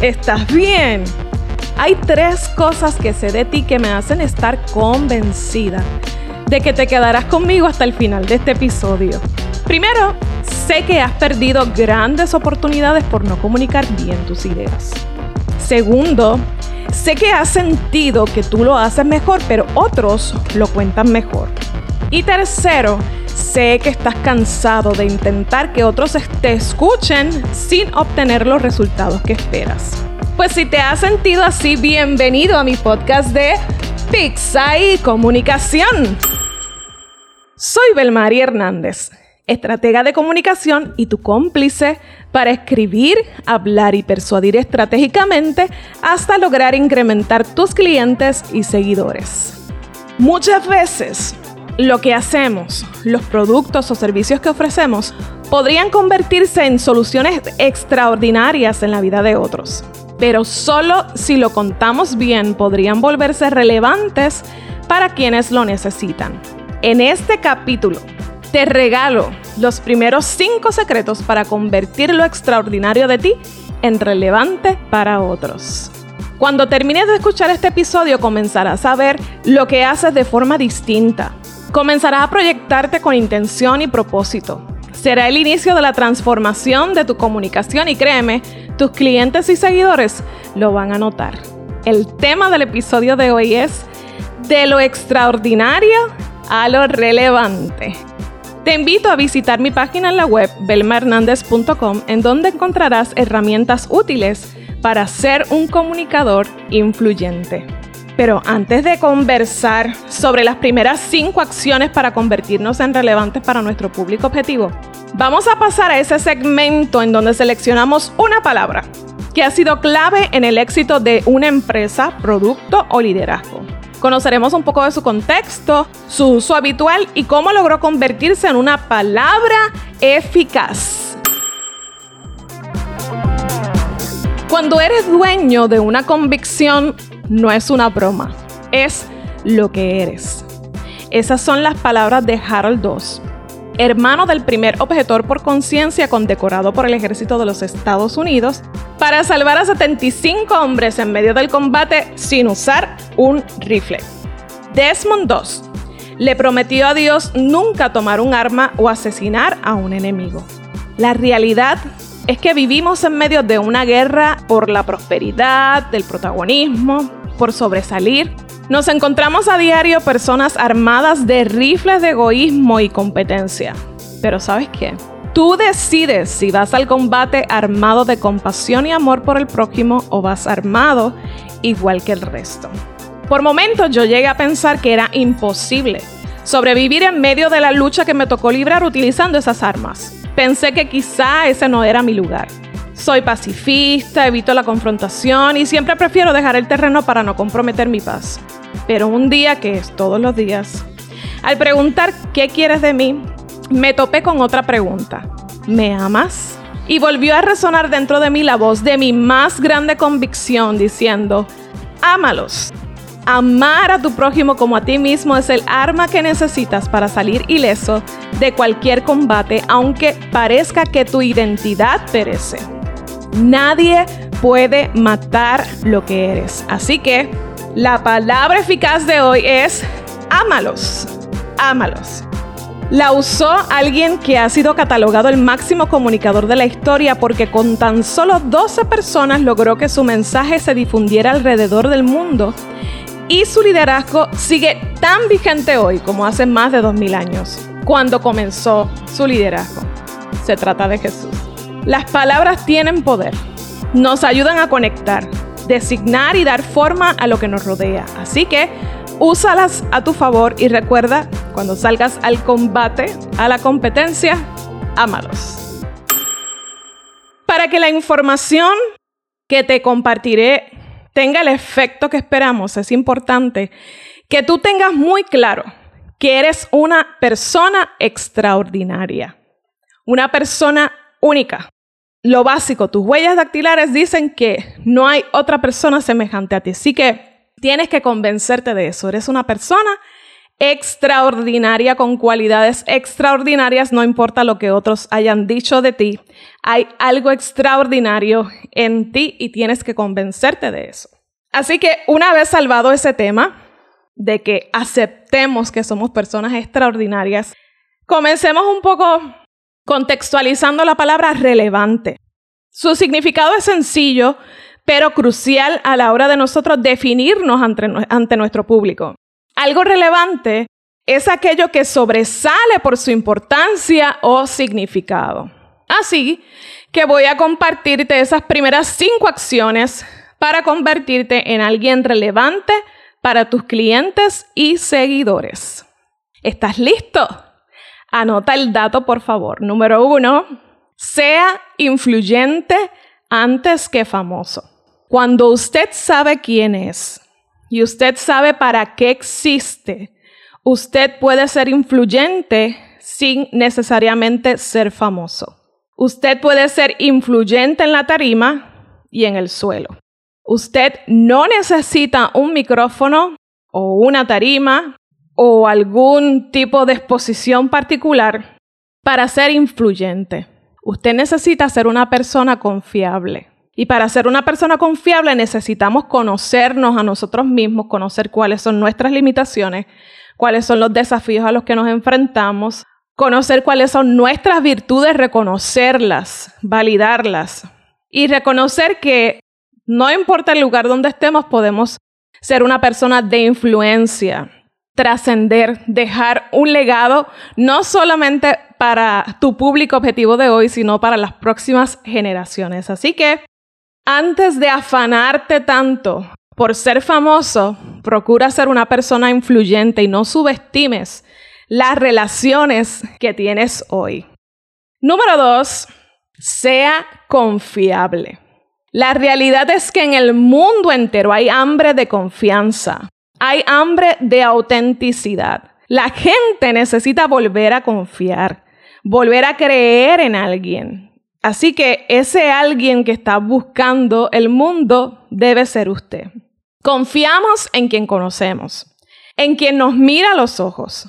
¿Estás bien? Hay tres cosas que sé de ti que me hacen estar convencida de que te quedarás conmigo hasta el final de este episodio. Primero, sé que has perdido grandes oportunidades por no comunicar bien tus ideas. Segundo, sé que has sentido que tú lo haces mejor, pero otros lo cuentan mejor. Y tercero, sé que estás cansado de intentar que otros te escuchen sin obtener los resultados que esperas. Pues si te has sentido así, bienvenido a mi podcast de Pizza Comunicación. Soy Belmari Hernández, estratega de comunicación y tu cómplice para escribir, hablar y persuadir estratégicamente hasta lograr incrementar tus clientes y seguidores. Muchas veces lo que hacemos, los productos o servicios que ofrecemos, podrían convertirse en soluciones extraordinarias en la vida de otros. Pero solo si lo contamos bien podrían volverse relevantes para quienes lo necesitan. En este capítulo te regalo los primeros 5 secretos para convertir lo extraordinario de ti en relevante para otros. Cuando termines de escuchar este episodio comenzarás a ver lo que haces de forma distinta Comenzarás a proyectarte con intención y propósito. Será el inicio de la transformación de tu comunicación y créeme, tus clientes y seguidores lo van a notar. El tema del episodio de hoy es de lo extraordinario a lo relevante. Te invito a visitar mi página en la web belmahernandez.com en donde encontrarás herramientas útiles para ser un comunicador influyente. Pero antes de conversar sobre las primeras cinco acciones para convertirnos en relevantes para nuestro público objetivo, vamos a pasar a ese segmento en donde seleccionamos una palabra que ha sido clave en el éxito de una empresa, producto o liderazgo. Conoceremos un poco de su contexto, su uso habitual y cómo logró convertirse en una palabra eficaz. Cuando eres dueño de una convicción, no es una broma, es lo que eres. Esas son las palabras de Harold II, hermano del primer objetor por conciencia condecorado por el ejército de los Estados Unidos, para salvar a 75 hombres en medio del combate sin usar un rifle. Desmond II le prometió a Dios nunca tomar un arma o asesinar a un enemigo. La realidad es que vivimos en medio de una guerra por la prosperidad, del protagonismo, por sobresalir. Nos encontramos a diario personas armadas de rifles de egoísmo y competencia. Pero ¿sabes qué? Tú decides si vas al combate armado de compasión y amor por el prójimo o vas armado igual que el resto. Por momentos yo llegué a pensar que era imposible sobrevivir en medio de la lucha que me tocó librar utilizando esas armas. Pensé que quizá ese no era mi lugar. Soy pacifista, evito la confrontación y siempre prefiero dejar el terreno para no comprometer mi paz. Pero un día, que es todos los días, al preguntar qué quieres de mí, me topé con otra pregunta. ¿Me amas? Y volvió a resonar dentro de mí la voz de mi más grande convicción diciendo, ámalos. Amar a tu prójimo como a ti mismo es el arma que necesitas para salir ileso de cualquier combate, aunque parezca que tu identidad perece. Nadie puede matar lo que eres. Así que la palabra eficaz de hoy es ámalos. Ámalos. La usó alguien que ha sido catalogado el máximo comunicador de la historia porque con tan solo 12 personas logró que su mensaje se difundiera alrededor del mundo y su liderazgo sigue tan vigente hoy como hace más de 2000 años, cuando comenzó su liderazgo. Se trata de Jesús. Las palabras tienen poder. Nos ayudan a conectar, designar y dar forma a lo que nos rodea. Así que úsalas a tu favor y recuerda, cuando salgas al combate, a la competencia, ámalos. Para que la información que te compartiré tenga el efecto que esperamos, es importante que tú tengas muy claro que eres una persona extraordinaria, una persona única lo básico, tus huellas dactilares dicen que no hay otra persona semejante a ti. Así que tienes que convencerte de eso. Eres una persona extraordinaria con cualidades extraordinarias, no importa lo que otros hayan dicho de ti. Hay algo extraordinario en ti y tienes que convencerte de eso. Así que una vez salvado ese tema de que aceptemos que somos personas extraordinarias, comencemos un poco contextualizando la palabra relevante. Su significado es sencillo, pero crucial a la hora de nosotros definirnos ante, nuestro público. Algo relevante es aquello que sobresale por su importancia o significado. Así que voy a compartirte esas primeras cinco acciones para convertirte en alguien relevante para tus clientes y seguidores. ¿Estás listo? Anota el dato, por favor. Número uno, sea influyente antes que famoso. Cuando usted sabe quién es y usted sabe para qué existe, usted puede ser influyente sin necesariamente ser famoso. Usted puede ser influyente en la tarima y en el suelo. Usted no necesita un micrófono o una tarima o algún tipo de exposición particular para ser influyente. Usted necesita ser una persona confiable. Y para ser una persona confiable necesitamos conocernos a nosotros mismos, conocer cuáles son nuestras limitaciones, cuáles son los desafíos a los que nos enfrentamos, conocer cuáles son nuestras virtudes, reconocerlas, validarlas y reconocer que no importa el lugar donde estemos, podemos ser una persona de influencia, trascender, dejar un legado, no solamente para tu público objetivo de hoy, sino para las próximas generaciones. Así que antes de afanarte tanto por ser famoso, procura ser una persona influyente y no subestimes las relaciones que tienes hoy. Número dos, sea confiable. La realidad es que en el mundo entero hay hambre de confianza, hay hambre de autenticidad. La gente necesita volver a confiar, volver a creer en alguien, Así que ese alguien que está buscando el mundo debe ser usted. Confiamos en quien conocemos, en quien nos mira a los ojos,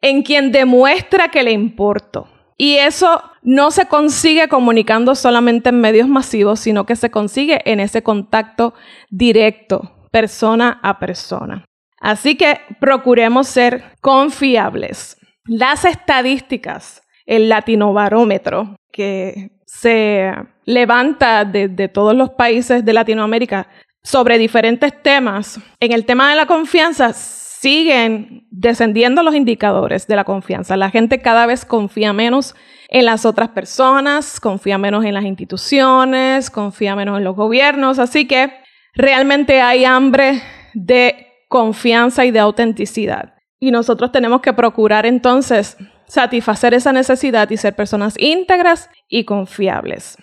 en quien demuestra que le importo. Y eso no se consigue comunicando solamente en medios masivos, sino que se consigue en ese contacto directo, persona a persona. Así que procuremos ser confiables. Las estadísticas, el latinobarómetro, que se levanta de, todos los países de Latinoamérica sobre diferentes temas, en el tema de la confianza siguen descendiendo los indicadores de la confianza. La gente cada vez confía menos en las otras personas, confía menos en las instituciones, confía menos en los gobiernos, así que realmente hay hambre de confianza y de autenticidad. Y nosotros tenemos que procurar entonces satisfacer esa necesidad y ser personas íntegras y confiables.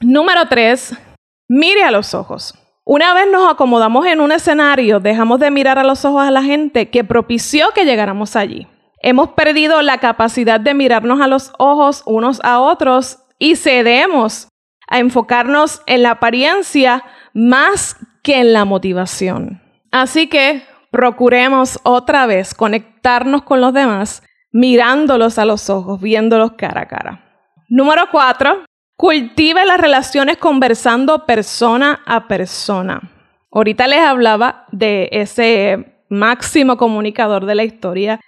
Número tres, mire a los ojos. Una vez nos acomodamos en un escenario, dejamos de mirar a los ojos a la gente que propició que llegáramos allí. Hemos perdido la capacidad de mirarnos a los ojos unos a otros y cedemos a enfocarnos en la apariencia más que en la motivación. Así que procuremos otra vez conectarnos con los demás mirándolos a los ojos, viéndolos cara a cara. Número cuatro, cultive las relaciones conversando persona a persona. Ahorita les hablaba de ese máximo comunicador de la historia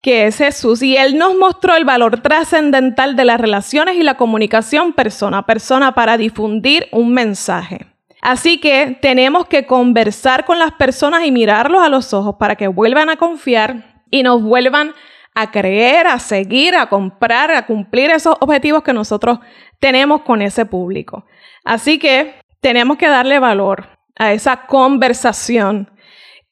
que es Jesús y él nos mostró el valor trascendental de las relaciones y la comunicación persona a persona para difundir un mensaje. Así que tenemos que conversar con las personas y mirarlos a los ojos para que vuelvan a confiar y nos vuelvan a creer, a seguir, a comprar, a cumplir esos objetivos que nosotros tenemos con ese público. Así que tenemos que darle valor a esa conversación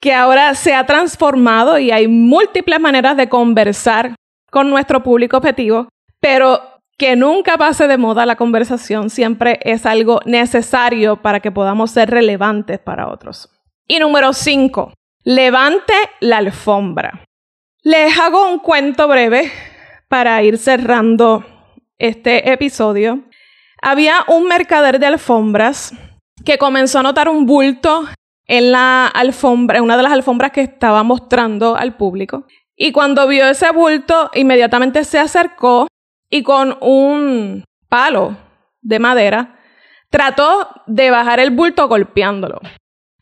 que ahora se ha transformado y hay múltiples maneras de conversar con nuestro público objetivo, pero que nunca pase de moda la conversación siempre es algo necesario para que podamos ser relevantes para otros. Y número cinco, levante la alfombra. Les hago un cuento breve para ir cerrando este episodio. Había un mercader de alfombras que comenzó a notar un bulto en la alfombra, en una de las alfombras que estaba mostrando al público. Y cuando vio ese bulto, inmediatamente se acercó y con un palo de madera trató de bajar el bulto golpeándolo.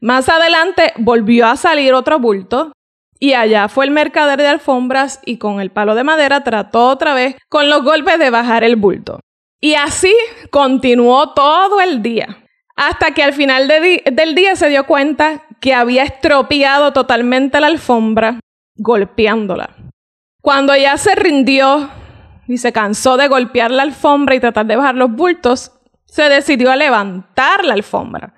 Más adelante volvió a salir otro bulto y allá fue el mercader de alfombras y con el palo de madera trató otra vez con los golpes de bajar el bulto. Y así continuó todo el día, hasta que al final del día se dio cuenta que había estropeado totalmente la alfombra golpeándola. Cuando ya se rindió y se cansó de golpear la alfombra y tratar de bajar los bultos, se decidió a levantar la alfombra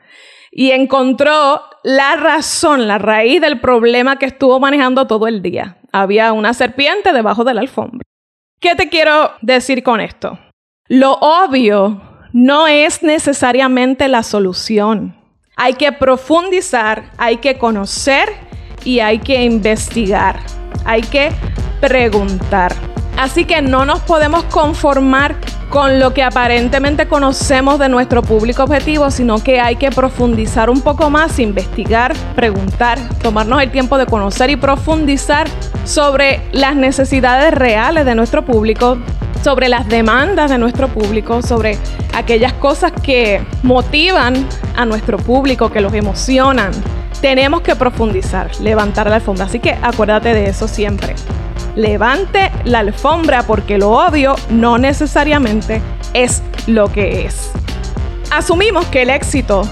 y encontró la razón, la raíz del problema que estuvo manejando todo el día. Había una serpiente debajo de la alfombra. ¿Qué te quiero decir con esto? Lo obvio no es necesariamente la solución. Hay que profundizar, hay que conocer y hay que investigar. Hay que preguntar. Así que no nos podemos conformar con lo que aparentemente conocemos de nuestro público objetivo, sino que hay que profundizar un poco más, investigar, preguntar, tomarnos el tiempo de conocer y profundizar sobre las necesidades reales de nuestro público, sobre las demandas de nuestro público, sobre aquellas cosas que motivan a nuestro público, que los emocionan. Tenemos que profundizar, levantar la alfombra. Así que acuérdate de eso siempre. Levante la alfombra porque lo obvio no necesariamente es lo que es. Asumimos que el éxito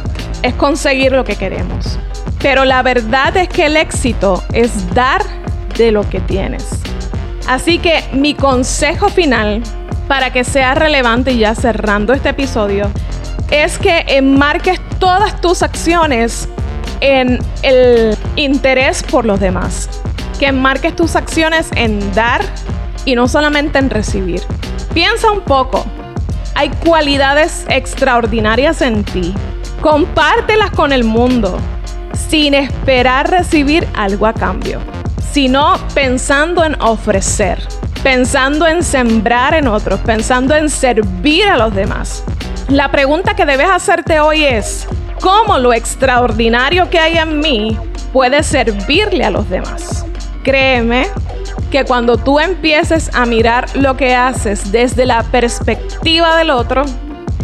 es conseguir lo que queremos, pero la verdad es que el éxito es dar de lo que tienes. Así que mi consejo final para que sea relevante y ya cerrando este episodio es que enmarques todas tus acciones en el interés por los demás. Que enmarques tus acciones en dar y no solamente en recibir. Piensa un poco. Hay cualidades extraordinarias en ti. Compártelas con el mundo sin esperar recibir algo a cambio sino pensando en ofrecer, pensando en sembrar en otros, pensando en servir a los demás. La pregunta que debes hacerte hoy es, ¿cómo lo extraordinario que hay en mí puede servirle a los demás? Créeme que cuando tú empieces a mirar lo que haces desde la perspectiva del otro,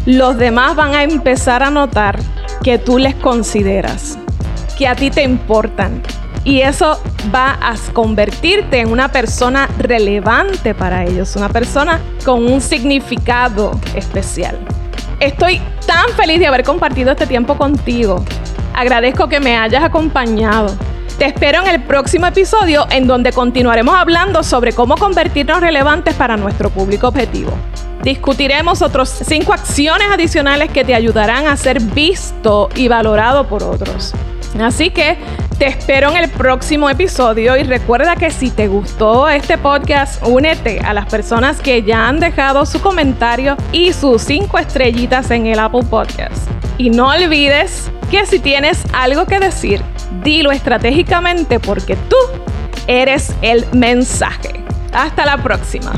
los demás van a empezar a notar que tú les consideras, que a ti te importan, y eso va a convertirte en una persona relevante para ellos, una persona con un significado especial. Estoy tan feliz de haber compartido este tiempo contigo. Agradezco que me hayas acompañado. Te espero en el próximo episodio en donde continuaremos hablando sobre cómo convertirnos relevantes para nuestro público objetivo. Discutiremos otros cinco acciones adicionales que te ayudarán a ser visto y valorado por otros. Así que te espero en el próximo episodio y recuerda que si te gustó este podcast, únete a las personas que ya han dejado su comentario y sus cinco estrellitas en el Apple Podcast. Y no olvides que si tienes algo que decir, dilo estratégicamente porque tú eres el mensaje. Hasta la próxima.